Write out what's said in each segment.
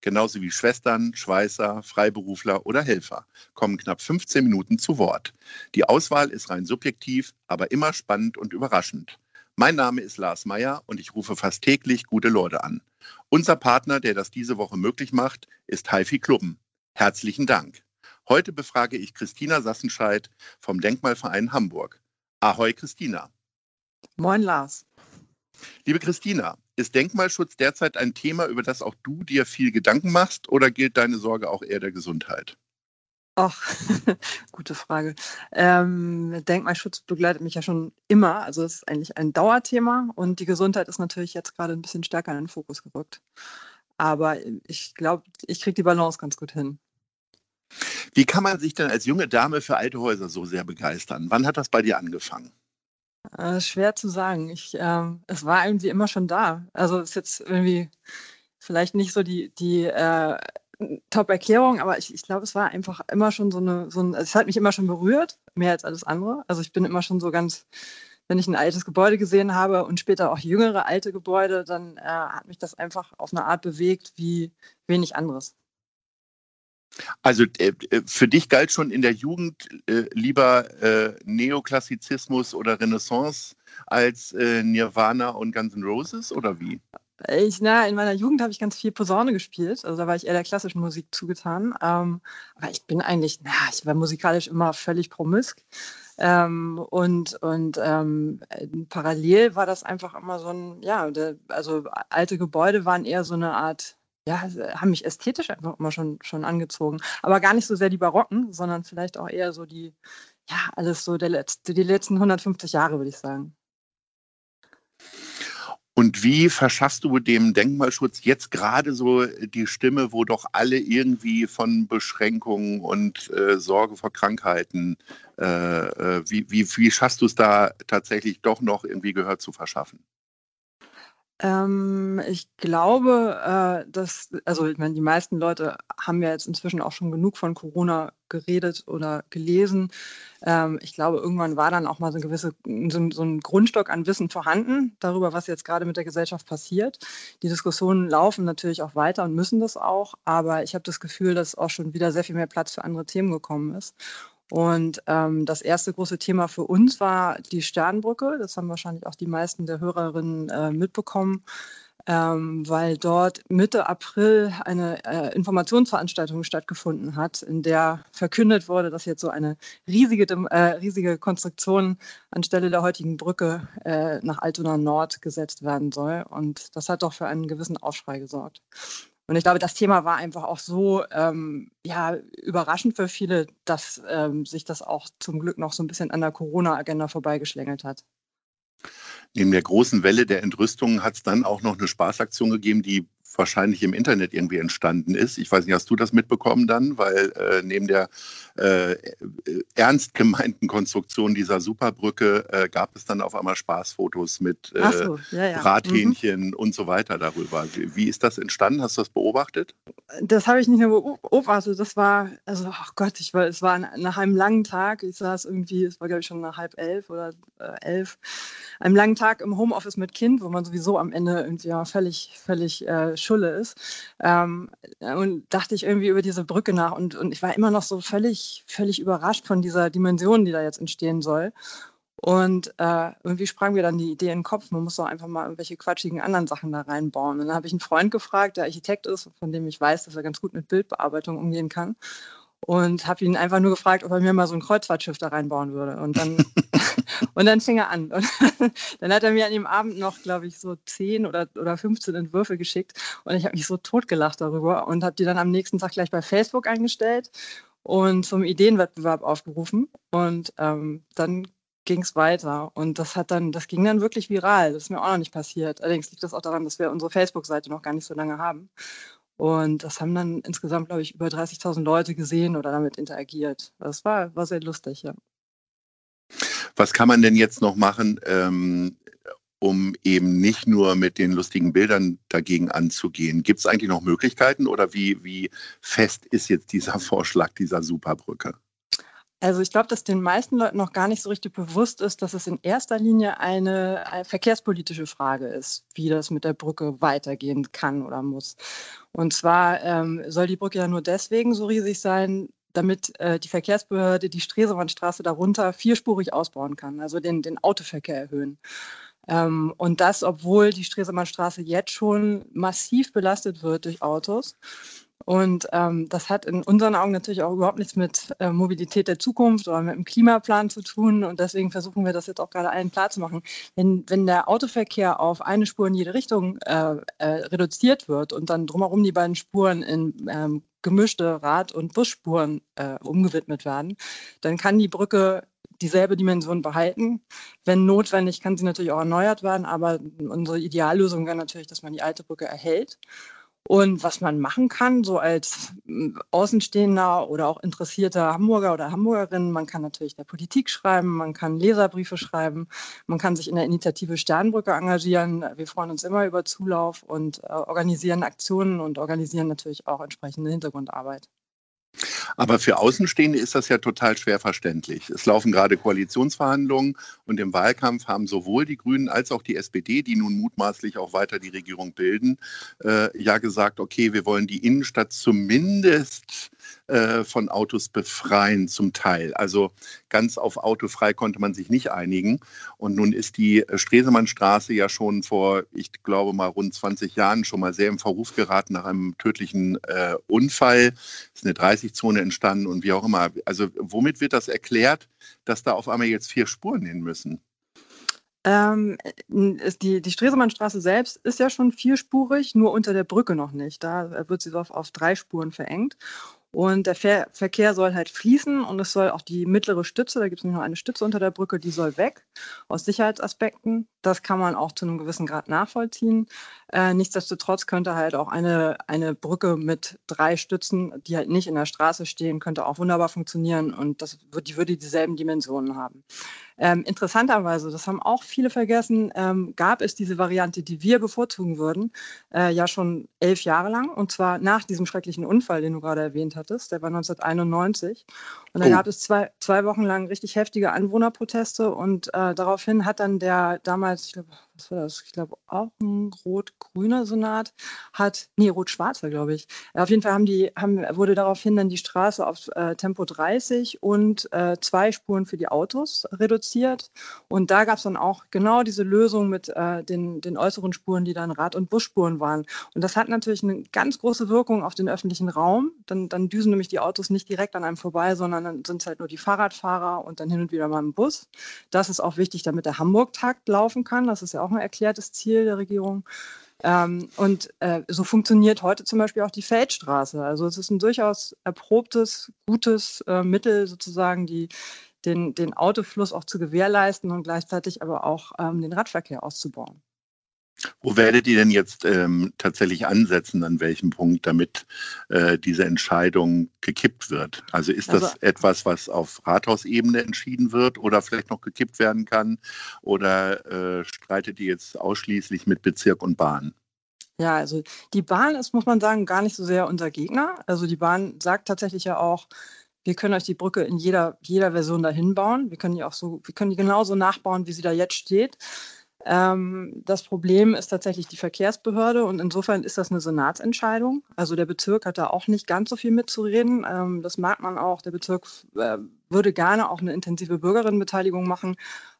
genauso wie Schwestern, Schweißer, Freiberufler oder Helfer, kommen knapp 15 Minuten zu Wort. Die Auswahl ist rein subjektiv, aber immer spannend und überraschend. Mein Name ist Lars Meyer und ich rufe fast täglich gute Leute an. Unser Partner, der das diese Woche möglich macht, ist Haifi Klubben. Herzlichen Dank. Heute befrage ich Christina Sassenscheid vom Denkmalverein Hamburg. Ahoi, Christina. Moin, Lars. Liebe Christina, ist Denkmalschutz derzeit ein Thema, über das auch du dir viel Gedanken machst oder gilt deine Sorge auch eher der Gesundheit? Ach, gute Frage. Ähm, Denkmalschutz begleitet mich ja schon immer. Also es ist eigentlich ein Dauerthema und die Gesundheit ist natürlich jetzt gerade ein bisschen stärker in den Fokus gerückt. Aber ich glaube, ich kriege die Balance ganz gut hin. Wie kann man sich denn als junge Dame für alte Häuser so sehr begeistern? Wann hat das bei dir angefangen? Äh, schwer zu sagen. Ich, ähm, es war irgendwie immer schon da. Also es ist jetzt irgendwie vielleicht nicht so die, die äh, Top-Erklärung, aber ich, ich glaube, es war einfach immer schon so eine, so ein, es hat mich immer schon berührt, mehr als alles andere. Also ich bin immer schon so ganz, wenn ich ein altes Gebäude gesehen habe und später auch jüngere alte Gebäude, dann äh, hat mich das einfach auf eine Art bewegt wie wenig anderes. Also äh, äh, für dich galt schon in der Jugend äh, lieber Neoklassizismus oder Renaissance als Nirvana und Guns N' Roses oder wie? Ich, na, in meiner Jugend habe ich ganz viel Posaune gespielt, also da war ich eher der klassischen Musik zugetan. Ähm, aber ich bin eigentlich, na, ich war musikalisch immer völlig promisk. Ähm, und und ähm, parallel war das einfach immer so ein, ja, der, also alte Gebäude waren eher so eine Art ja, haben mich ästhetisch einfach immer schon, schon angezogen. Aber gar nicht so sehr die Barocken, sondern vielleicht auch eher so die, ja, alles so der letzte, die letzten 150 Jahre, würde ich sagen. Und wie verschaffst du dem Denkmalschutz jetzt gerade so die Stimme, wo doch alle irgendwie von Beschränkungen und äh, Sorge vor Krankheiten, äh, äh wie, wie, wie schaffst du es da tatsächlich doch noch irgendwie Gehör zu verschaffen? Ähm, ich glaube, äh, dass, also ich meine, die meisten Leute haben ja jetzt inzwischen auch schon genug von Corona geredet oder gelesen. Ähm, ich glaube, irgendwann war dann auch mal so ein gewisse, so, so ein Grundstock an Wissen vorhanden darüber, was jetzt gerade mit der Gesellschaft passiert. Die Diskussionen laufen natürlich auch weiter und müssen das auch, aber ich habe das Gefühl, dass auch schon wieder sehr viel mehr Platz für andere Themen gekommen ist. Und ähm, das erste große Thema für uns war die Sternbrücke. Das haben wahrscheinlich auch die meisten der Hörerinnen äh, mitbekommen, ähm, weil dort Mitte April eine äh, Informationsveranstaltung stattgefunden hat, in der verkündet wurde, dass jetzt so eine riesige, äh, riesige Konstruktion anstelle der heutigen Brücke äh, nach Altona Nord gesetzt werden soll. Und das hat doch für einen gewissen Aufschrei gesorgt. Und ich glaube, das Thema war einfach auch so ähm, ja, überraschend für viele, dass ähm, sich das auch zum Glück noch so ein bisschen an der Corona-Agenda vorbeigeschlängelt hat. Neben der großen Welle der Entrüstung hat es dann auch noch eine Spaßaktion gegeben, die wahrscheinlich im Internet irgendwie entstanden ist. Ich weiß nicht, hast du das mitbekommen dann? Weil äh, neben der äh, ernst gemeinten Konstruktion dieser Superbrücke äh, gab es dann auf einmal Spaßfotos mit äh, so, ja, ja. Brathähnchen mhm. und so weiter darüber. Wie, wie, ist das entstanden? Hast du das beobachtet? Das habe ich nicht nur beobachtet. Das war, also, oh Gott, ich war, es war nach einem langen Tag. Ich saß irgendwie, es war glaube ich schon nach halb elf oder äh, elf, einem langen Tag im Homeoffice mit Kind, wo man sowieso am Ende irgendwie ja, völlig, völlig äh, Schulle ist. Ähm, und dachte ich irgendwie über diese Brücke nach und, und ich war immer noch so völlig, völlig überrascht von dieser Dimension, die da jetzt entstehen soll. Und äh, irgendwie sprang mir dann die Idee in den Kopf, man muss doch einfach mal irgendwelche quatschigen anderen Sachen da reinbauen. Und dann habe ich einen Freund gefragt, der Architekt ist, von dem ich weiß, dass er ganz gut mit Bildbearbeitung umgehen kann und habe ihn einfach nur gefragt, ob er mir mal so ein Kreuzfahrtschiff da reinbauen würde. Und dann, und dann fing er an. Und dann hat er mir an dem Abend noch, glaube ich, so 10 oder, oder 15 Entwürfe geschickt. Und ich habe mich so totgelacht darüber und habe die dann am nächsten Tag gleich bei Facebook eingestellt und zum Ideenwettbewerb aufgerufen. Und ähm, dann ging es weiter. Und das hat dann, das ging dann wirklich viral. Das ist mir auch noch nicht passiert. Allerdings liegt das auch daran, dass wir unsere Facebook-Seite noch gar nicht so lange haben. Und das haben dann insgesamt, glaube ich, über 30.000 Leute gesehen oder damit interagiert. Das war, war sehr lustig, ja. Was kann man denn jetzt noch machen, ähm, um eben nicht nur mit den lustigen Bildern dagegen anzugehen? Gibt es eigentlich noch Möglichkeiten oder wie, wie fest ist jetzt dieser Vorschlag dieser Superbrücke? Also ich glaube, dass den meisten Leuten noch gar nicht so richtig bewusst ist, dass es in erster Linie eine, eine, verkehrspolitische Frage ist, wie das mit der Brücke weitergehen kann oder muss. Und zwar ähm, soll die Brücke ja nur deswegen so riesig sein, damit äh, die Verkehrsbehörde die Stresemannstraße darunter vierspurig ausbauen kann, also den, den Autoverkehr erhöhen. Ähm, und das, obwohl die Stresemannstraße jetzt schon massiv belastet wird durch Autos. Und ähm, das hat in unseren Augen natürlich auch überhaupt nichts mit äh, Mobilität der Zukunft oder mit dem Klimaplan zu tun. Und deswegen versuchen wir das jetzt auch gerade allen klar zu machen. Wenn, wenn der Autoverkehr auf eine Spur in jede Richtung äh, äh, reduziert wird und dann drumherum die beiden Spuren in ähm, gemischte Rad- und Busspuren äh, umgewidmet werden, dann kann die Brücke dieselbe Dimension behalten. Wenn notwendig, kann sie natürlich auch erneuert werden, aber unsere Ideallösung wäre natürlich, dass man die alte Brücke erhält. Und was man machen kann, so als hm, Außenstehender oder auch interessierter Hamburger oder Hamburgerin, man kann natürlich der Politik schreiben, man kann Leserbriefe schreiben, man kann sich in der Initiative Sternbrücke engagieren. Wir freuen uns immer über Zulauf und äh, organisieren Aktionen und organisieren natürlich auch entsprechende Hintergrundarbeit. Aber für Außenstehende ist das ja total schwer verständlich. Es laufen gerade Koalitionsverhandlungen und im Wahlkampf haben sowohl die Grünen als auch die SPD, die nun mutmaßlich auch weiter die Regierung bilden, äh, ja gesagt, okay, wir wollen die Innenstadt zumindest äh, von Autos befreien zum Teil. Also ganz auf autofrei konnte man sich nicht einigen. Und nun ist die Stresemannstraße ja schon vor, ich glaube mal rund 20 Jahren schon mal sehr im Verruf geraten nach einem tödlichen äh, Unfall. Es ist eine 30-Zone entstanden und wie auch immer. Also womit wird das erklärt, dass da auf einmal jetzt vier Spuren hin müssen? Ähm, die, die Stresemannstraße selbst ist ja schon vierspurig, nur unter der Brücke noch nicht. Da wird sie so auf, auf drei Spuren verengt. Und der Ver Verkehr soll halt fließen und es soll auch die mittlere Stütze, da gibt es noch eine Stütze unter der Brücke, die soll weg aus Sicherheitsaspekten. Das kann man auch zu einem gewissen Grad nachvollziehen. Äh, nichtsdestotrotz könnte halt auch eine, eine Brücke mit drei Stützen, die halt nicht in der Straße stehen, könnte auch wunderbar funktionieren und das die würde dieselben Dimensionen haben. Ähm, interessanterweise, das haben auch viele vergessen, ähm, gab es diese Variante, die wir bevorzugen würden, äh, ja schon elf Jahre lang. Und zwar nach diesem schrecklichen Unfall, den du gerade erwähnt hattest. Der war 1991. Und da oh. gab es zwei, zwei Wochen lang richtig heftige Anwohnerproteste. Und äh, daraufhin hat dann der damals, ich glaube, was war das? Ich glaube, auch ein rot-grüner Senat hat, nee, rot-schwarzer, glaube ich. Auf jeden Fall haben die, haben, wurde daraufhin dann die Straße auf äh, Tempo 30 und äh, zwei Spuren für die Autos reduziert. Und da gab es dann auch genau diese Lösung mit äh, den, den äußeren Spuren, die dann Rad- und Busspuren waren. Und das hat natürlich eine ganz große Wirkung auf den öffentlichen Raum. Dann, dann düsen nämlich die Autos nicht direkt an einem vorbei, sondern dann sind es halt nur die Fahrradfahrer und dann hin und wieder mal ein Bus. Das ist auch wichtig, damit der Hamburg-Takt laufen kann. Das ist ja auch ein erklärtes Ziel der Regierung. Ähm, und äh, so funktioniert heute zum Beispiel auch die Feldstraße. Also es ist ein durchaus erprobtes, gutes äh, Mittel sozusagen, die, den, den Autofluss auch zu gewährleisten und gleichzeitig aber auch ähm, den Radverkehr auszubauen. Wo werdet ihr denn jetzt ähm, tatsächlich ansetzen, an welchem Punkt, damit äh, diese Entscheidung gekippt wird? Also ist das also, etwas, was auf Rathausebene entschieden wird oder vielleicht noch gekippt werden kann? Oder äh, streitet ihr jetzt ausschließlich mit Bezirk und Bahn? Ja, also die Bahn ist, muss man sagen, gar nicht so sehr unser Gegner. Also die Bahn sagt tatsächlich ja auch, wir können euch die Brücke in jeder, jeder Version dahin bauen. Wir können die auch so, wir können die genauso nachbauen, wie sie da jetzt steht. Ähm, das Problem ist tatsächlich die Verkehrsbehörde und insofern ist das eine Senatsentscheidung. Also der Bezirk hat da auch nicht ganz so viel mitzureden. Ähm, das mag man auch. Der Bezirk äh, würde gerne auch eine intensive Bürgerinnenbeteiligung machen,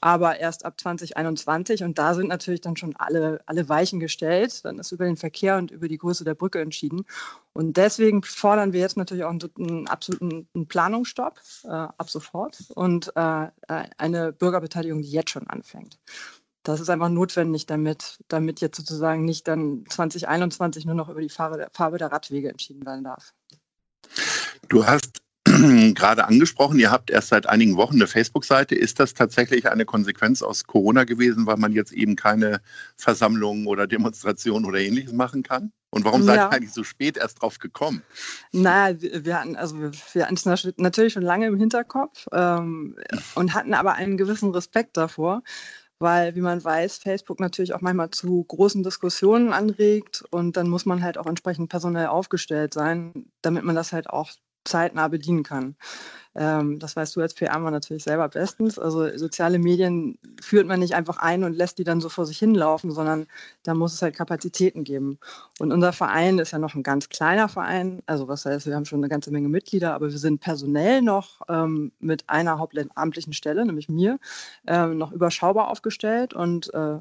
aber erst ab 2021 und da sind natürlich dann schon alle, alle Weichen gestellt. Dann ist über den Verkehr und über die Größe der Brücke entschieden. Und deswegen fordern wir jetzt natürlich auch einen, einen absoluten einen Planungsstopp äh, ab sofort und äh, eine Bürgerbeteiligung, die jetzt schon anfängt. Das ist einfach notwendig, damit, damit jetzt sozusagen nicht dann 2021 nur noch über die Farbe der, Farbe der Radwege entschieden werden darf. Du hast gerade angesprochen, ihr habt erst seit einigen Wochen eine Facebook-Seite. Ist das tatsächlich eine Konsequenz aus Corona gewesen, weil man jetzt eben keine Versammlungen oder Demonstrationen oder ähnliches machen kann? Und warum seid ihr eigentlich so spät erst drauf gekommen? Naja, wir, hatten, also wir hatten es natürlich schon lange im Hinterkopf ähm, und hatten aber einen gewissen Respekt davor, weil, wie man weiß, Facebook natürlich auch manchmal zu großen Diskussionen anregt und dann muss man halt auch entsprechend personell aufgestellt sein, damit man das halt auch zeitnah bedienen kann. Ähm, das weißt du als PR-Mann natürlich selber bestens. Also soziale Medien führt man nicht einfach ein und lässt die dann so vor sich hinlaufen, sondern da muss es halt Kapazitäten geben. Und unser Verein ist ja noch ein ganz kleiner Verein. Also was heißt, wir haben schon eine ganze Menge Mitglieder, aber wir sind personell noch ähm, mit einer hauptamtlichen Stelle, nämlich mir, ähm, noch überschaubar aufgestellt und äh,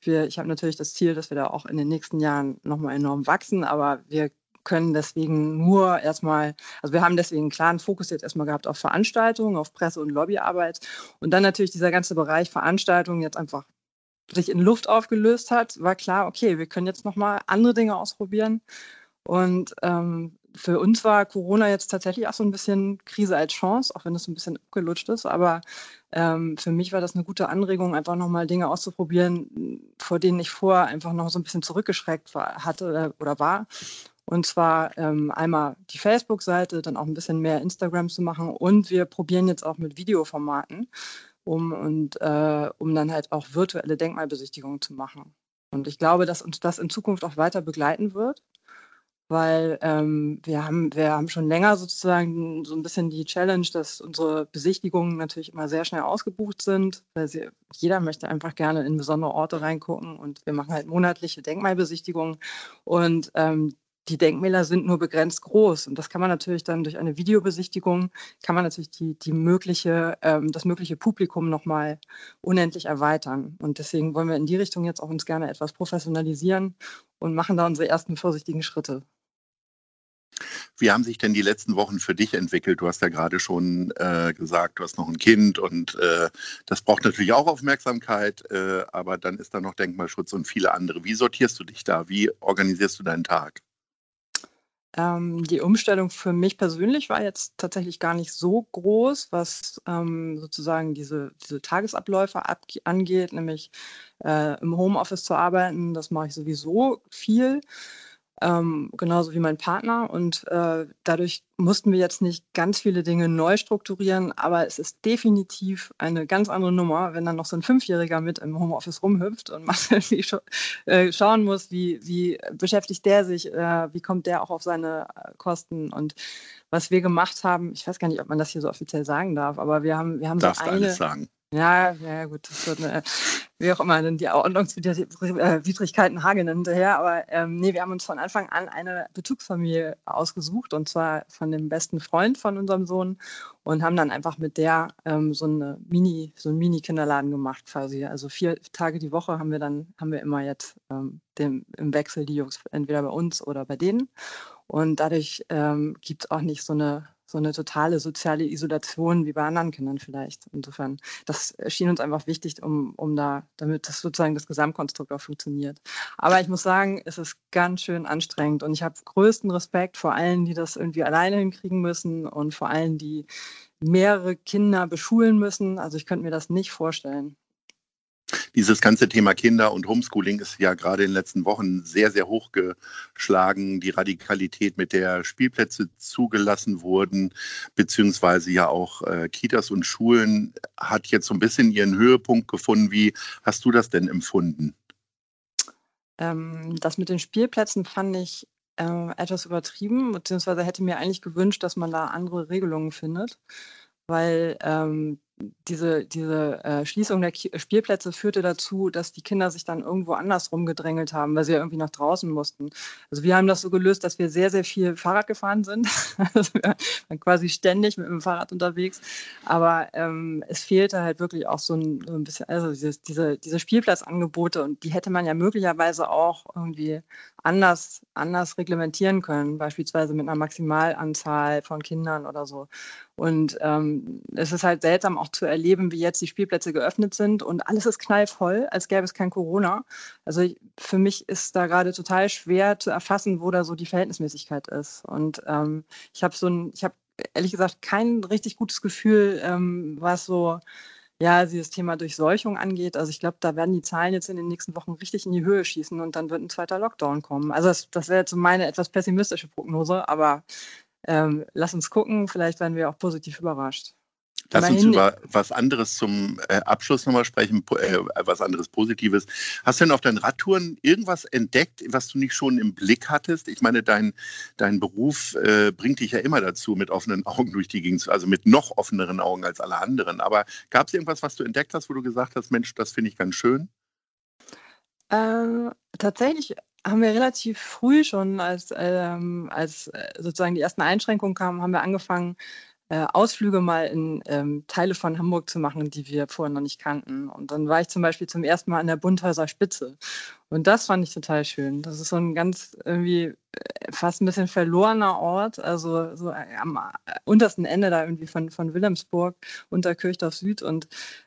wir, ich habe natürlich das Ziel, dass wir da auch in den nächsten Jahren nochmal enorm wachsen, aber wir können deswegen nur erstmal, also wir haben deswegen einen klaren Fokus jetzt erstmal gehabt auf Veranstaltungen, auf Presse- und Lobbyarbeit. Und dann natürlich dieser ganze Bereich Veranstaltungen jetzt einfach sich in Luft aufgelöst hat, war klar, okay, wir können jetzt nochmal andere Dinge ausprobieren. Und ähm, für uns war Corona jetzt tatsächlich auch so ein bisschen Krise als Chance, auch wenn es ein bisschen abgelutscht ist. Aber ähm, für mich war das eine gute Anregung, einfach nochmal Dinge auszuprobieren, vor denen ich vorher einfach noch so ein bisschen zurückgeschreckt war, hatte oder war. Und zwar ähm, einmal die Facebook-Seite, dann auch ein bisschen mehr Instagram zu machen. Und wir probieren jetzt auch mit Videoformaten, um, und, äh, um dann halt auch virtuelle Denkmalbesichtigungen zu machen. Und ich glaube, dass uns das in Zukunft auch weiter begleiten wird, weil ähm, wir, haben, wir haben schon länger sozusagen so ein bisschen die Challenge, dass unsere Besichtigungen natürlich immer sehr schnell ausgebucht sind, weil sie, jeder möchte einfach gerne in besondere Orte reingucken und wir machen halt monatliche Denkmalbesichtigungen und ähm, die Denkmäler sind nur begrenzt groß. Und das kann man natürlich dann durch eine Videobesichtigung, kann man natürlich die, die mögliche, ähm, das mögliche Publikum nochmal unendlich erweitern. Und deswegen wollen wir in die Richtung jetzt auch uns gerne etwas professionalisieren und machen da unsere ersten vorsichtigen Schritte. Wie haben sich denn die letzten Wochen für dich entwickelt? Du hast ja gerade schon äh, gesagt, du hast noch ein Kind und äh, das braucht natürlich auch Aufmerksamkeit, äh, aber dann ist da noch Denkmalschutz und viele andere. Wie sortierst du dich da? Wie organisierst du deinen Tag? Ähm, die Umstellung für mich persönlich war jetzt tatsächlich gar nicht so groß, was ähm, sozusagen diese, diese Tagesabläufe angeht, nämlich äh, im Homeoffice zu arbeiten. Das mache ich sowieso viel ähm, genauso wie mein Partner. Und äh, dadurch mussten wir jetzt nicht ganz viele Dinge neu strukturieren, aber es ist definitiv eine ganz andere Nummer, wenn dann noch so ein Fünfjähriger mit im Homeoffice rumhüpft und man irgendwie scha äh, schauen muss, wie, wie beschäftigt der sich, äh, wie kommt der auch auf seine äh, Kosten und was wir gemacht haben, ich weiß gar nicht, ob man das hier so offiziell sagen darf, aber wir haben, wir haben Darfst so eine. Alles sagen. Ja, ja, gut, das wird eine, wie auch immer, die Ordnungswidrigkeiten hageln hinterher. Aber ähm, nee, wir haben uns von Anfang an eine Bezugsfamilie ausgesucht und zwar von dem besten Freund von unserem Sohn und haben dann einfach mit der ähm, so eine Mini, so einen Mini-Kinderladen gemacht quasi. Also vier Tage die Woche haben wir dann, haben wir immer jetzt ähm, dem, im Wechsel die Jungs entweder bei uns oder bei denen. Und dadurch ähm, gibt es auch nicht so eine so eine totale soziale Isolation wie bei anderen Kindern vielleicht. Insofern, das erschien uns einfach wichtig, um, um da, damit das sozusagen das Gesamtkonstrukt auch funktioniert. Aber ich muss sagen, es ist ganz schön anstrengend und ich habe größten Respekt vor allen, die das irgendwie alleine hinkriegen müssen und vor allen, die mehrere Kinder beschulen müssen. Also ich könnte mir das nicht vorstellen. Dieses ganze Thema Kinder und Homeschooling ist ja gerade in den letzten Wochen sehr, sehr hochgeschlagen. Die Radikalität, mit der Spielplätze zugelassen wurden, beziehungsweise ja auch äh, Kitas und Schulen, hat jetzt so ein bisschen ihren Höhepunkt gefunden. Wie hast du das denn empfunden? Ähm, das mit den Spielplätzen fand ich äh, etwas übertrieben, beziehungsweise hätte mir eigentlich gewünscht, dass man da andere Regelungen findet, weil ähm, diese, diese äh, Schließung der Ki Spielplätze führte dazu, dass die Kinder sich dann irgendwo anders rumgedrängelt haben, weil sie ja irgendwie nach draußen mussten. Also wir haben das so gelöst, dass wir sehr, sehr viel Fahrrad gefahren sind. also wir waren quasi ständig mit dem Fahrrad unterwegs. Aber ähm, es fehlte halt wirklich auch so ein, so ein bisschen, also dieses, diese, diese Spielplatzangebote und die hätte man ja möglicherweise auch irgendwie anders, anders reglementieren können, beispielsweise mit einer Maximalanzahl von Kindern oder so. Und ähm, es ist halt seltsam auch zu erleben, wie jetzt die Spielplätze geöffnet sind und alles ist knallvoll, als gäbe es kein Corona. Also ich, für mich ist da gerade total schwer zu erfassen, wo da so die Verhältnismäßigkeit ist. Und ähm, ich habe so ein, ich habe ehrlich gesagt kein richtig gutes Gefühl, ähm, was so ja, dieses Thema Durchseuchung angeht. Also ich glaube, da werden die Zahlen jetzt in den nächsten Wochen richtig in die Höhe schießen und dann wird ein zweiter Lockdown kommen. Also das, das wäre jetzt so meine etwas pessimistische Prognose, aber ähm, lass uns gucken, vielleicht werden wir auch positiv überrascht. Lass uns über was anderes zum äh, Abschluss nochmal sprechen, äh, was anderes Positives. Hast du denn auf deinen Radtouren irgendwas entdeckt, was du nicht schon im Blick hattest? Ich meine, dein, dein Beruf äh, bringt dich ja immer dazu, mit offenen Augen durch die Gegend zu, also mit noch offeneren Augen als alle anderen. Aber gab es irgendwas, was du entdeckt hast, wo du gesagt hast, Mensch, das finde ich ganz schön? Äh, tatsächlich haben wir relativ früh schon, als, ähm, als äh, sozusagen die ersten Einschränkungen kamen, haben wir angefangen, äh, Ausflüge mal in ähm, Teile von Hamburg zu machen, die wir vorher noch nicht kannten. Und dann war ich zum Beispiel zum ersten Mal an der Bunthäuser Spitze. Und das fand ich total schön. Das ist so ein ganz irgendwie äh, fast ein bisschen verlorener Ort, also so äh, am untersten Ende da irgendwie von, von Wilhelmsburg unter Kirchdorf Süd und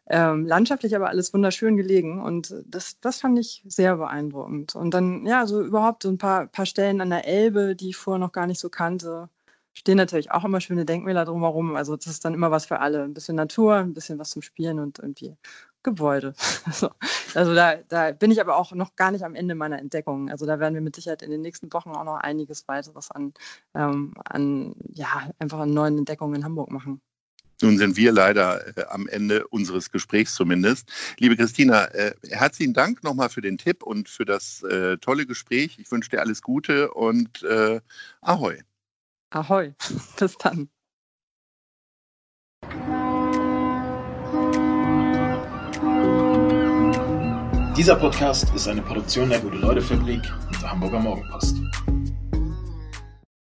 ähm, landschaftlich aber alles wunderschön gelegen. Und das, das fand ich sehr beeindruckend. Und dann, ja, so überhaupt so ein paar, paar Stellen an der Elbe, die ich vorher noch gar nicht so kannte stehen natürlich auch immer schöne Denkmäler drumherum. Also das ist dann immer was für alle. Ein bisschen Natur, ein bisschen was zum Spielen und irgendwie Gebäude. Also, also da, da bin ich aber auch noch gar nicht am Ende meiner Entdeckung. Also da werden wir mit Sicherheit in den nächsten Wochen auch noch einiges weiteres an, ähm, an ja, einfach an neuen Entdeckungen in Hamburg machen. Nun sind wir leider äh, am Ende unseres Gesprächs zumindest. Liebe Christina, äh, herzlichen Dank nochmal für den Tipp und für das äh, tolle Gespräch. Ich wünsche dir alles Gute und äh, Ahoi. Ahoi, bis dann. Dieser Podcast ist eine Produktion der Gute-Leute-Fabrik und der Hamburger Morgenpost.